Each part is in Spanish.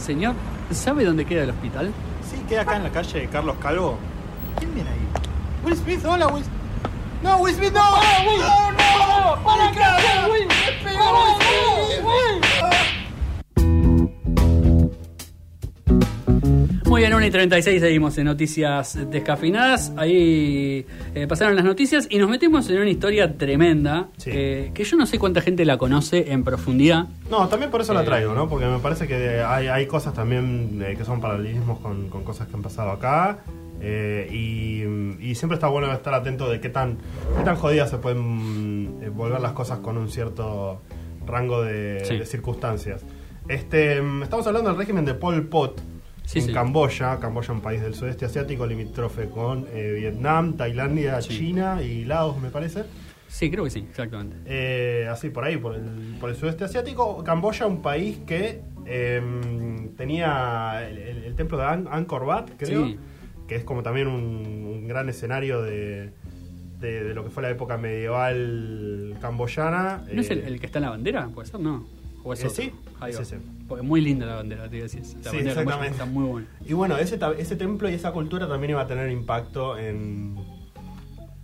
Señor, ¿sabe dónde queda el hospital? Sí, queda acá en la calle de Carlos Calvo. ¿Quién viene ahí? Will Smith, hola Will No, Will Smith, no. Will, no, no. ¡Para acá, Muy bien, 1 y 36 seguimos en Noticias Descafinadas. Ahí eh, pasaron las noticias y nos metemos en una historia tremenda Sí. eh, que yo no sé cuánta gente la conoce en profundidad. No, también por eso la Eh, traigo, ¿no? Porque me parece que hay, hay cosas también que son paralelismos con, con cosas que han pasado acá. eh, y, y siempre está bueno estar atento de qué tan, qué tan jodidas se pueden eh, volver las cosas con un cierto rango de, Sí. de circunstancias. Este, mm, estamos hablando del régimen de Pol Pot Sí, en sí. Camboya, Camboya un país del sudeste asiático limítrofe con eh, Vietnam, Tailandia, Sí. China y Laos, me parece. Sí, creo que sí, exactamente. Eh, así por ahí, por el, por el sudeste asiático. Camboya, un país que eh, tenía el, el- el templo de An- Angkor Wat, creo, que es como también un, un gran escenario de, de- de lo que fue la época medieval camboyana. ¿No es el, Eh, el que está en la bandera? ¿Puede ser? No. ¿O es Eh, otro? sí, Ahí es ese. Porque muy linda la bandera, te decir. La Sí, bandera exactamente. está muy buena. Y bueno, ese, ese templo y esa cultura también iba a tener impacto en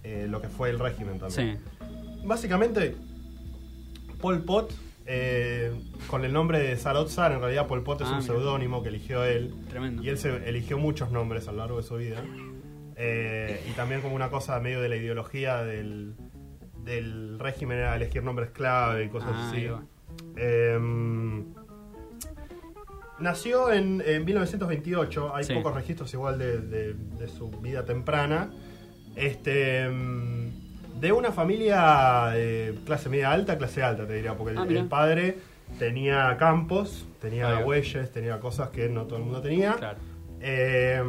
eh, lo que fue el régimen también. Sí. Básicamente, Pol Pot, eh, con el nombre de Salotsar, en realidad Pol Pot es Ah, un seudónimo que eligió él. Tremendo. Y él se eligió muchos nombres a lo largo de su vida. Eh, y también como una cosa medio de la ideología del, del régimen era elegir nombres clave y cosas Ah, así. Eh, nació en, en 1928, hay Sí. pocos registros igual de, de- de su vida temprana. Este, mm, de una familia de clase media alta, clase alta te diría, porque el, Ah, el padre tenía campos, tenía bueyes, tenía cosas que no todo el mundo tenía. Claro. Eh,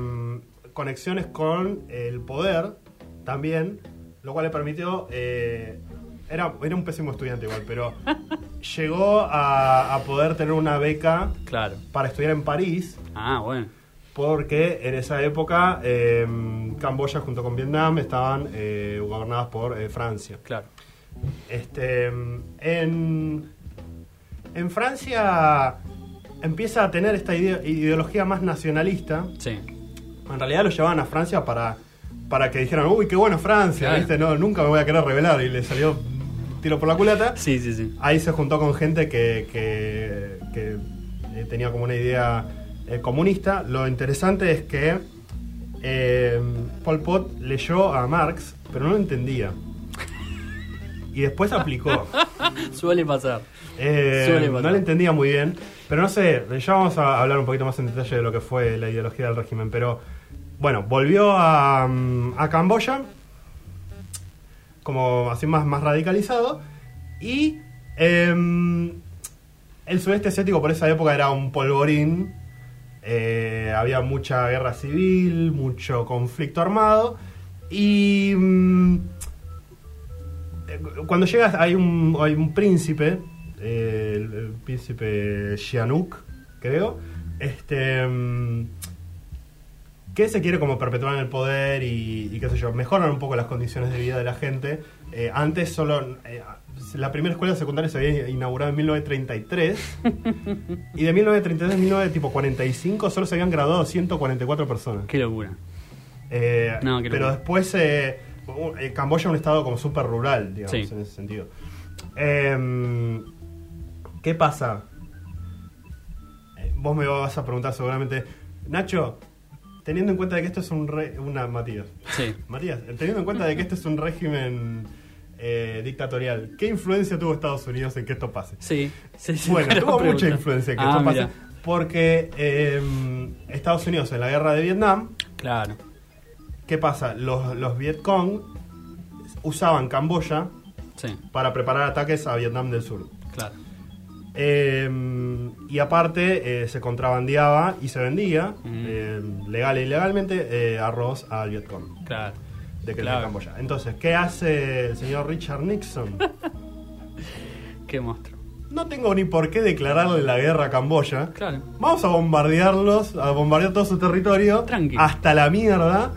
conexiones con el poder también, lo cual le permitió. eh, era, era un pésimo estudiante igual, pero llegó a, a poder tener una beca Claro. para estudiar en París, Ah, bueno. porque en esa época eh, Camboya junto con Vietnam estaban eh, gobernadas por eh, Francia. Claro. Este, en, en Francia empieza a tener esta ide- ideología más nacionalista. Sí. En realidad lo llevaban a Francia para, para que dijeran, uy, qué bueno Francia, Claro. ¿viste? No, nunca me voy a querer revelar. Y le salió tiro por la culata. Sí, sí, sí. Ahí se juntó con gente que, que- que, eh, tenía como una idea eh, comunista. Lo interesante es que eh, Pol Pot leyó a Marx, pero no lo entendía. Y después aplicó. Suele pasar. Eh, Suele pasar. no le entendía muy bien, pero no sé, ya vamos a hablar un poquito más en detalle de lo que fue la ideología del régimen, pero bueno, volvió a, mm, a Camboya, como así más, más radicalizado, y em, el sudeste asiático por esa época era un polvorín, eh, había mucha guerra civil, mucho conflicto armado, y... eh, cuando llegas hay un, hay un príncipe, eh, el, príncipe Sihanouk, creo, este mm, que se quiere como perpetuar en el poder y, y qué sé yo, mejoran un poco las condiciones de vida de la gente. Eh, antes solo, eh, la primera escuela secundaria se había inaugurado en 1933 y de 1933 a 1945 solo se habían graduado 144 personas. Qué locura. Eh, No, qué pero locura. después eh, Camboya es un estado como súper rural, digamos, Sí. en ese sentido. Em, ¿Qué pasa? Vos me vas a preguntar seguramente, Nacho, teniendo en cuenta de que esto es un re- una Matías, Sí. Matías, teniendo en cuenta de que esto es un régimen eh, dictatorial, ¿qué influencia tuvo Estados Unidos en que esto pase? Sí. sí, sí, Bueno, tuvo pregunta. mucha influencia en que Ah, esto pase, mira. porque em, Estados Unidos en la guerra de Vietnam Claro. ¿Qué pasa? Los, los Vietcong usaban Camboya Sí, para preparar ataques a Vietnam del Sur. claro. Eh, y aparte eh, se contrabandeaba y se vendía, Mm. eh, legal e ilegalmente, eh, arroz al Vietcong Claro. de, que- Claro. Camboya. Entonces, ¿qué hace el señor Richard Nixon? Qué monstruo. No tengo ni por qué declararle la guerra a Camboya. Claro. Vamos a bombardearlos, a bombardear todo su territorio Tranqui. hasta la mierda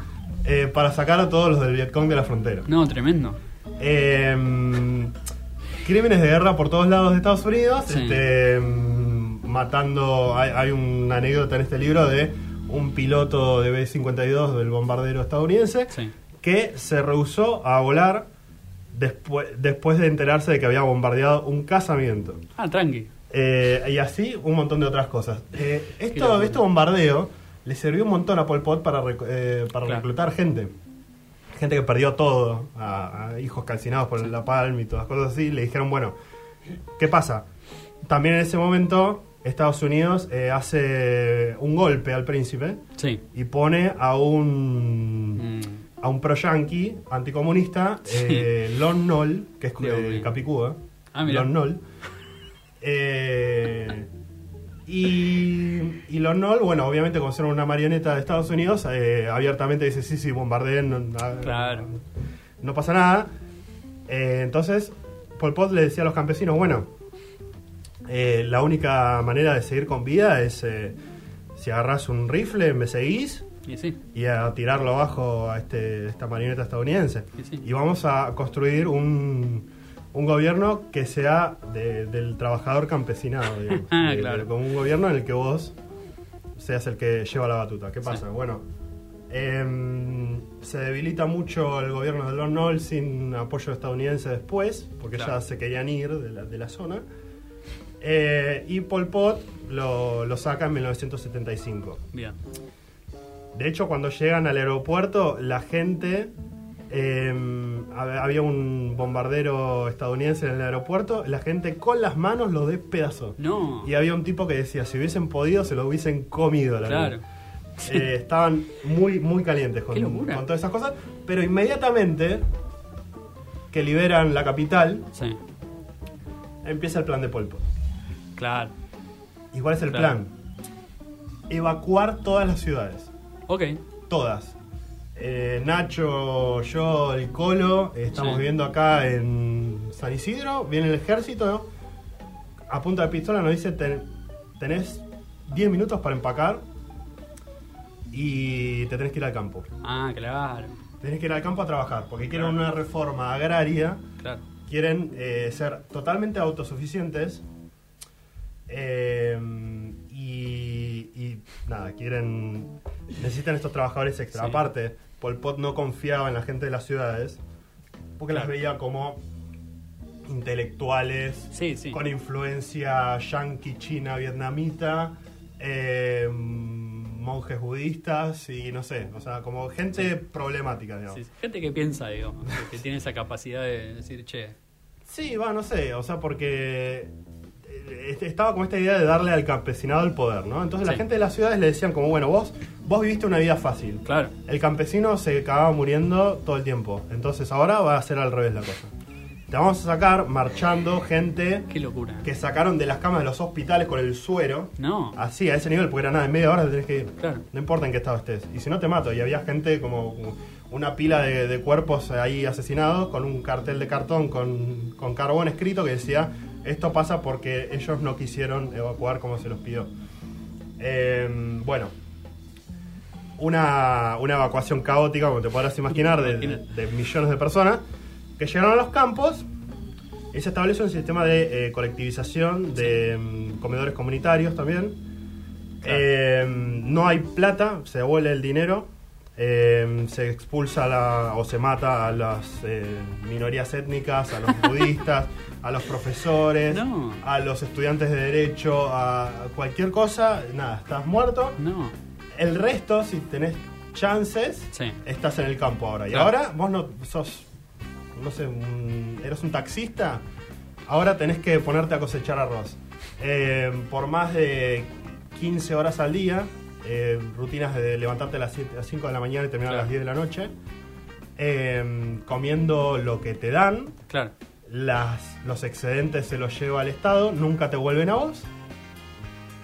eh, para sacar a todos los del Vietcong de la frontera. No, tremendo. Eh, crímenes de guerra por todos lados de Estados Unidos, Sí. este, mm, matando. Hay, hay una anécdota en este libro de un piloto de B-52 del bombardero estadounidense Sí. que se rehusó a volar después, después de enterarse de que había bombardeado un casamiento. Ah, tranqui. Eh, y así un montón de otras cosas. Eh, esto, este bombardeo le sirvió un montón a Pol Pot para, rec- eh, para Claro. reclutar gente. Gente que perdió todo, a, a hijos calcinados por la palma y todas cosas así. Le dijeron, bueno, ¿qué pasa? También en ese momento Estados Unidos eh, hace un golpe al príncipe Sí. y pone a un Mm. a un pro-yankee anticomunista, eh, Lon Nol, que es mío. Capicúa. Ah. Lon Nol. Eh, y, y Lon Nol, bueno, obviamente como ser una marioneta de Estados Unidos, eh, abiertamente dice, sí, sí, bombardeen, no, Claro. no pasa nada. Eh, entonces, Pol Pot le decía a los campesinos, bueno, eh, la única manera de seguir con vida es si agarras un rifle, me seguís Y sí. y a tirarlo abajo a este, esta marioneta estadounidense. Sí. Y vamos a construir un, un gobierno que sea de- del trabajador campesinado, digamos. Ah, claro. como un gobierno en el que vos seas el que lleva la batuta. ¿Qué pasa? Sí. Bueno, em, se debilita mucho el gobierno de Lon Nol sin apoyo estadounidense después, porque Claro. ya se querían ir de la, de la zona. Eh, y Pol Pot lo, lo saca en 1975. Bien. De hecho, cuando llegan al aeropuerto, la gente. Eh, hab- había un bombardero estadounidense en el aeropuerto. La gente con las manos lo despedazó. No. Y había un tipo que decía: si hubiesen podido, se lo hubiesen comido. La Claro. Eh, estaban muy, muy calientes con, con todas esas cosas. Pero inmediatamente que liberan la capital, Sí. empieza el plan de Pol Pot. Claro. ¿Y cuál es el Claro. plan? Evacuar todas las ciudades. Ok. Todas. Eh, Nacho, yo, el Colo, estamos Sí. viviendo acá en San Isidro, viene el ejército, ¿no? a punta de pistola nos dice, "Ten- tenés 10 minutos para empacar y te tenés que ir al campo. Ah, claro. Tenés que ir al campo a trabajar, porque quieren una reforma agraria, Claro. quieren eh, ser totalmente autosuficientes eh, y, y nada, quieren necesitan estos trabajadores extra. Sí. Aparte, Pol Pot no confiaba en la gente de las ciudades porque las veía como intelectuales Sí, sí. con influencia yanqui, china, vietnamita, eh, monjes budistas y no sé, o sea, como gente problemática, digamos. Gente que piensa, digamos, que, tiene esa capacidad de decir, che, Sí, va, no sé, o sea, porque eh, este- estaba como esta idea de darle al campesinado el poder, ¿no? Entonces la gente de las ciudades le decían como, bueno, vos, vos viviste una vida fácil. claro, El campesino se acababa muriendo todo el tiempo. Entonces ahora va a ser al revés la cosa. Te vamos a sacar marchando gente qué locura. que sacaron de las camas de los hospitales con el suero. No, Así, a ese nivel, porque era nada, en media hora te tenés que ir. Claro. No importa en qué estado estés. Y si no te mato. Y había gente como una pila de, de cuerpos ahí asesinados con un cartel de cartón con, con carbón escrito que decía esto pasa porque ellos no quisieron evacuar como se los pidió. Eh, bueno, una, una evacuación caótica, como te podrás imaginar, de, de- millones de personas que llegaron a los campos y se establece un sistema de eh, colectivización de mm, comedores comunitarios también. Claro. Eh, no hay plata, se devuelve el dinero, eh, se expulsa la- o se mata a las eh, minorías étnicas, a los budistas, a los profesores, No. a los estudiantes de derecho, a cualquier cosa, nada, estás muerto. no. El resto, si tenés chances, Sí. estás en el campo ahora. Y Claro. ahora vos no sos, no sé, un- eres un taxista, ahora tenés que ponerte a cosechar arroz. Eh, por más de 15 horas al día, eh, rutinas de levantarte a las 7, a las 5 de la mañana y terminar a las 10 de la noche, eh, comiendo lo que te dan, Claro. las, los excedentes se los lleva al Estado, nunca te vuelven a vos.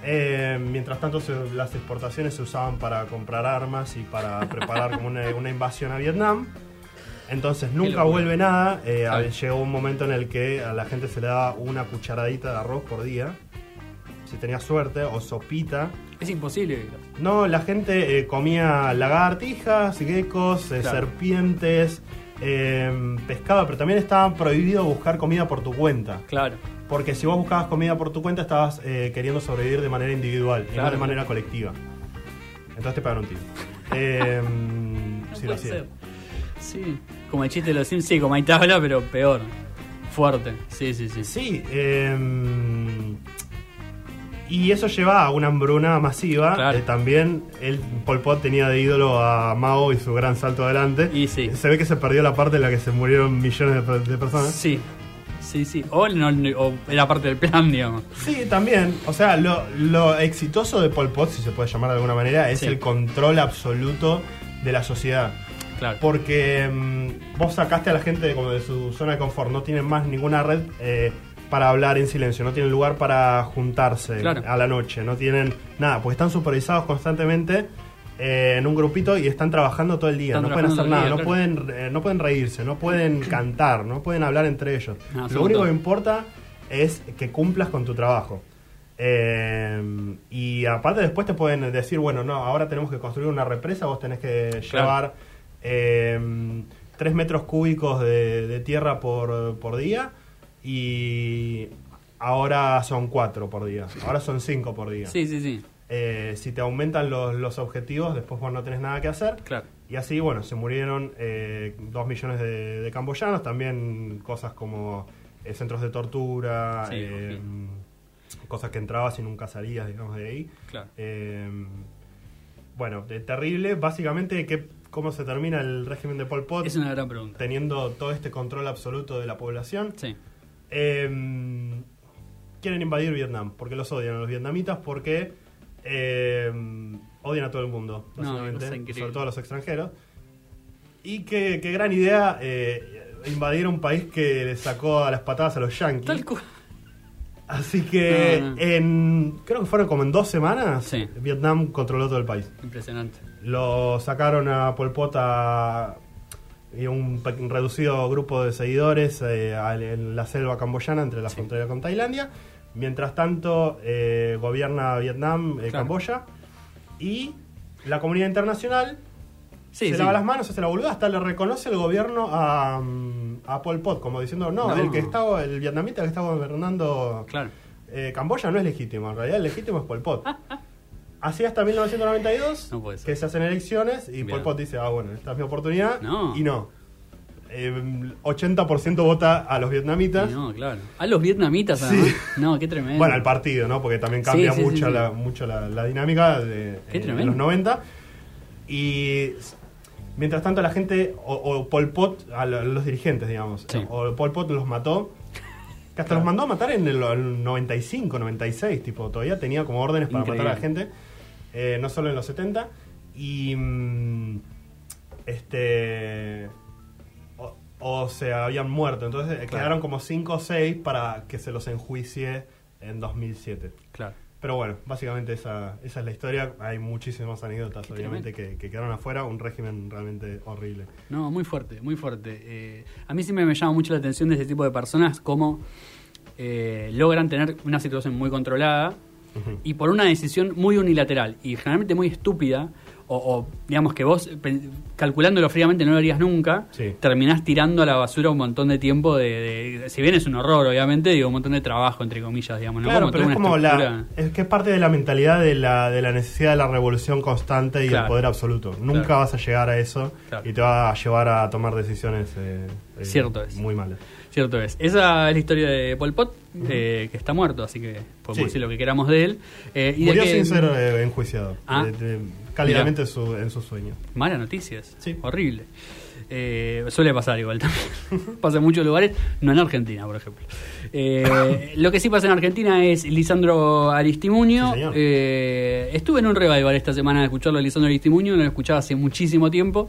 Eh, mientras tanto, se- las exportaciones se usaban para comprar armas y para preparar como una, una invasión a Vietnam. Entonces nunca vuelve nada. Eh. Llegó un momento en el que a la gente se le daba una cucharadita de arroz por día, si tenía suerte, o sopita. Es imposible. No, la gente eh, comía lagartijas, geckos, eh, Claro. serpientes, eh, pescado, pero también estaba prohibido buscar comida por tu cuenta. Claro. Porque si vos buscabas comida por tu cuenta, estabas eh, queriendo sobrevivir de manera individual y no de manera colectiva. Entonces te pagan un tiro. Eh, No sí, lo ser. Sí, como el chiste de los Sims, sí, como hay tabla, pero peor. Fuerte. Sí, sí, sí. Sí, eh, y eso lleva a una hambruna masiva. Claro. Eh, también el Pol Pot tenía de ídolo a Mao y su gran salto adelante. Y sí. Se ve que se perdió la parte en la que se murieron millones de, per- de personas. Sí, sí, sí. O, no, o era parte del plan, digamos. Sí, también. O sea, lo, lo exitoso de Pol Pot, si se puede llamar de alguna manera, es Sí. el control absoluto de la sociedad. Claro. Porque mm, vos sacaste a la gente de, como de su zona de confort, no tienen más ninguna red eh, para hablar en silencio, no tienen lugar para juntarse Claro. a la noche, no tienen nada, porque están supervisados constantemente eh, en un grupito y están trabajando todo el día, Están no pueden hacer nada, no pueden, eh, no pueden reírse, no pueden cantar, no pueden hablar entre ellos. No, Lo único todo. que importa es que cumplas con tu trabajo. Eh, y aparte después te pueden decir, bueno, no, ahora tenemos que construir una represa, vos tenés que Claro. llevar eh, 3 metros cúbicos de, de tierra por, por día y ahora son 4 por día, ahora son 5 por día. Sí, sí, sí. Eh, si te aumentan los, los objetivos, después vos no tenés nada que hacer. Claro. Y así, bueno, se murieron eh, dos millones de, de camboyanos, también cosas como eh, centros de tortura, Sí, eh, cosas que entrabas y nunca salías, digamos, de ahí. Claro. Bueno, terrible, básicamente, que, ¿cómo se termina el régimen de Pol Pot? Es una gran pregunta. Teniendo todo este control absoluto de la población. Sí. Eh, quieren invadir Vietnam, porque los odian a los vietnamitas, porque eh, odian a todo el mundo, básicamente, sobre todo a los extranjeros. Y qué, qué gran idea eh, invadir un país que le sacó a las patadas a los yankees. Tal cual. Así que No, no. en creo que fueron como en dos semanas, Sí. Vietnam controló todo el país. Impresionante. Lo sacaron a Pol Pot a- y un, reducido grupo de seguidores eh, en la selva camboyana entre la Sí. frontera con Tailandia. Mientras tanto, eh, gobierna Vietnam, eh, Claro. Camboya. Y la comunidad internacional Sí, se sí. lava las manos, hace la boluda, hasta le reconoce el gobierno a, mm, a Pol Pot, como diciendo, no, No. el que está, el vietnamita que está gobernando Claro. eh, Camboya no es legítimo, en realidad el legítimo es Pol Pot. Así hasta 1992, No puede ser. que se hacen elecciones y. Pol Pot dice, ah, bueno, esta es mi oportunidad. No. Y no. Eh, 80% vota a los vietnamitas. No, claro. A los vietnamitas, Sí. No, qué tremendo. Bueno, al partido, ¿no? Porque también cambia Sí, sí, mucho. La, mucho la, la dinámica de, Qué eh, los 90. Y mientras tanto la gente, o, o Pol Pot, a lo- los dirigentes, digamos, Sí. o Pol Pot los mató. Que hasta los mandó a matar en el, el 95, 96, tipo, todavía tenía como órdenes para Increíble. matar a la gente, eh, no solo en los 70. Y. mm, este. O, o se habían muerto, entonces eh, Claro. quedaron como 5 o 6 para que se los enjuicie en 2007. Claro. Pero bueno, básicamente esa, esa es la historia. Hay muchísimas anécdotas, Qué obviamente, que, que quedaron afuera. Un régimen realmente horrible. No, muy fuerte, muy fuerte. Eh, a mí siempre me llama mucho la atención de este tipo de personas, cómo eh, logran tener una situación muy controlada Y por una decisión muy unilateral y generalmente muy estúpida, o, o, digamos que vos, calculándolo fríamente, no lo harías nunca, Sí. terminás tirando a la basura un montón de tiempo de, de- Si bien es un horror, obviamente, digo, un montón de trabajo, entre comillas, digamos, ¿no? Claro, Como pero es como la. Es que es parte de la mentalidad de la, de la necesidad de la revolución constante y Claro. el poder absoluto. Nunca Claro. vas a llegar a eso y te va a llevar a tomar decisiones eh, eh, Cierto es. muy malas. Cierto es. Esa es la historia de Pol Pot, eh, que está muerto, así que podemos Sí. decir lo que queramos de él. Eh, y Murió de que, sin ser eh, enjuiciado. Ah. De- de- cálidamente en su, en su sueño. Malas noticias. Sí. Horrible. Eh, suele pasar igual también. pasa en muchos lugares, no en Argentina, por ejemplo. Eh, lo que sí pasa en Argentina es Lisandro Aristimuño. Sí. Eh, estuve en un revival esta semana de escucharlo a Lisandro Aristimuño, no lo escuchaba hace muchísimo tiempo.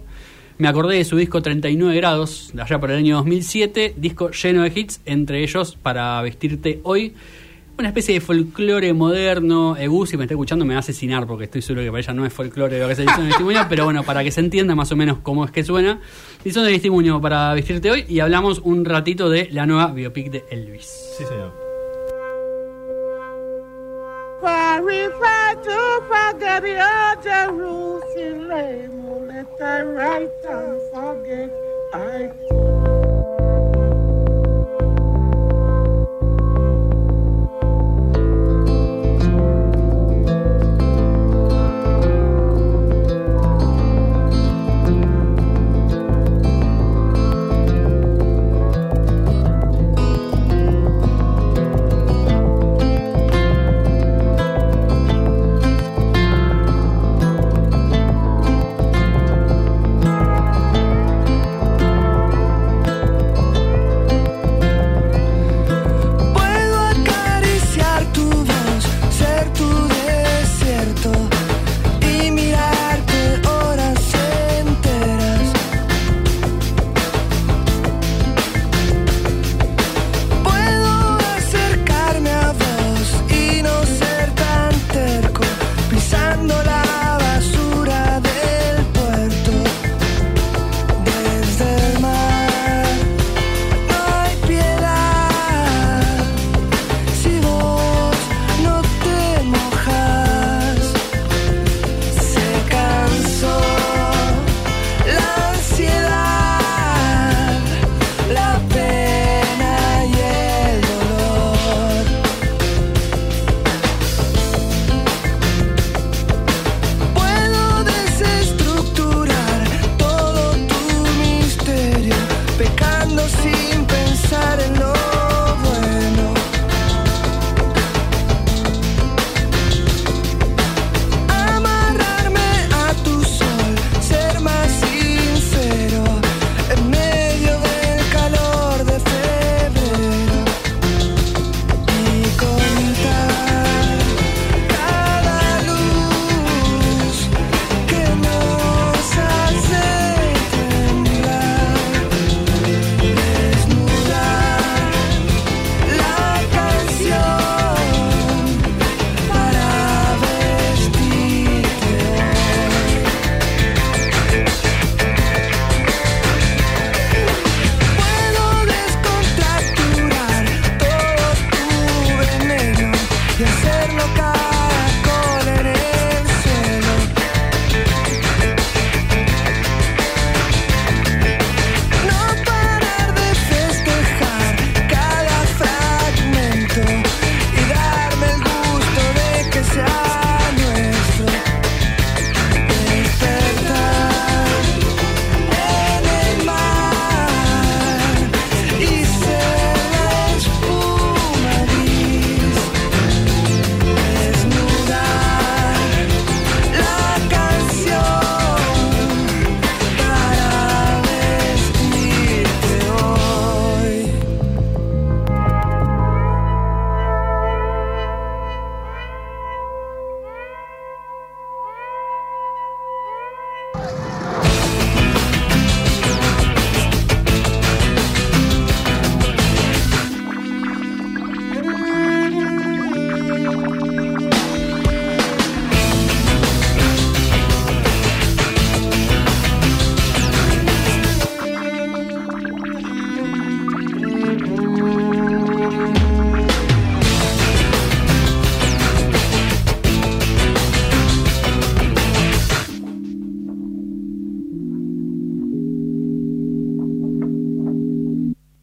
Me acordé de su disco 39 grados, de allá por el año 2007, disco lleno de hits, entre ellos Para vestirte hoy. Una especie de folclore moderno. Egu, si me está escuchando, me va a asesinar porque estoy seguro que para ella no es folclore lo que se dice en testimonio, pero bueno, para que se entienda más o menos cómo es que suena. Listo de testimonio para vestirte hoy y hablamos un ratito de la nueva biopic de Elvis. Sí, señor. I refer to forget the other rules in. Let I write and forget I.